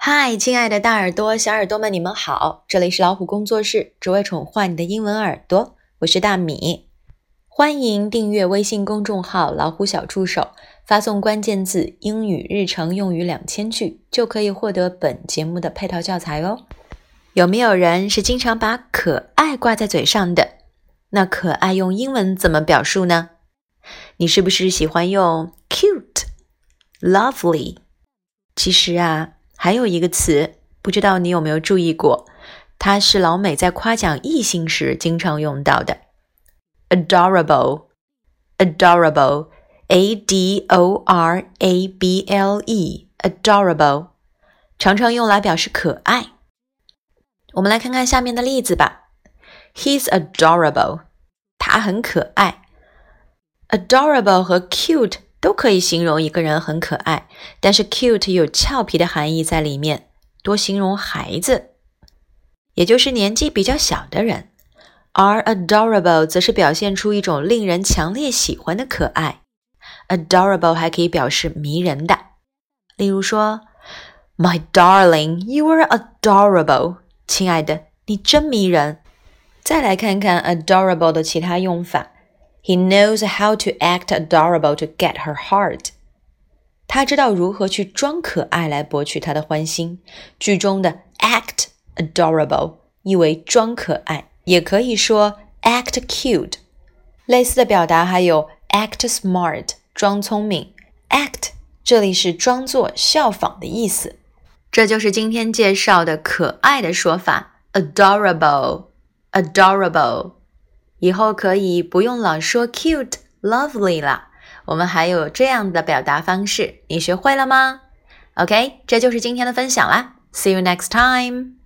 嗨，亲爱的大耳朵、小耳朵们，你们好！这里是老虎工作室，只为宠坏你的英文耳朵。我是大米，欢迎订阅微信公众号“老虎小助手”，发送关键字“英语日常用语两千句”，就可以获得本节目的配套教材哦。有没有人是经常把可爱挂在嘴上的？那可爱用英文怎么表述呢？你是不是喜欢用 cute、lovely？其实啊，还有一个词，不知道你有没有注意过，它是老美在夸奖异性时经常用到的，adorable。adorable，a d o r a b l e，adorable，常常用来表示可爱。我们来看看下面的例子吧。He's adorable，他很可爱。Adorable 和 cute 都可以形容一个人很可爱，但是 cute 有俏皮的含义在里面，多形容孩子，也就是年纪比较小的人。而 adorable 则是表现出一种令人强烈喜欢的可爱。Adorable 还可以表示迷人的，例如说，My darling, you are adorable，亲爱的，你真迷人。再来看看 adorable 的其他用法。He knows how to act adorable to get her heart。他知道如何去装可爱来博取她的欢心。句中的 act adorable 意为装可爱，也可以说 act cute。类似的表达还有 act smart 装聪明。act 这里是装作、效仿的意思。这就是今天介绍的可爱的说法 adorable。adorable，以后可以不用老说 cute、lovely 了，我们还有这样的表达方式，你学会了吗？OK，这就是今天的分享啦，See you next time。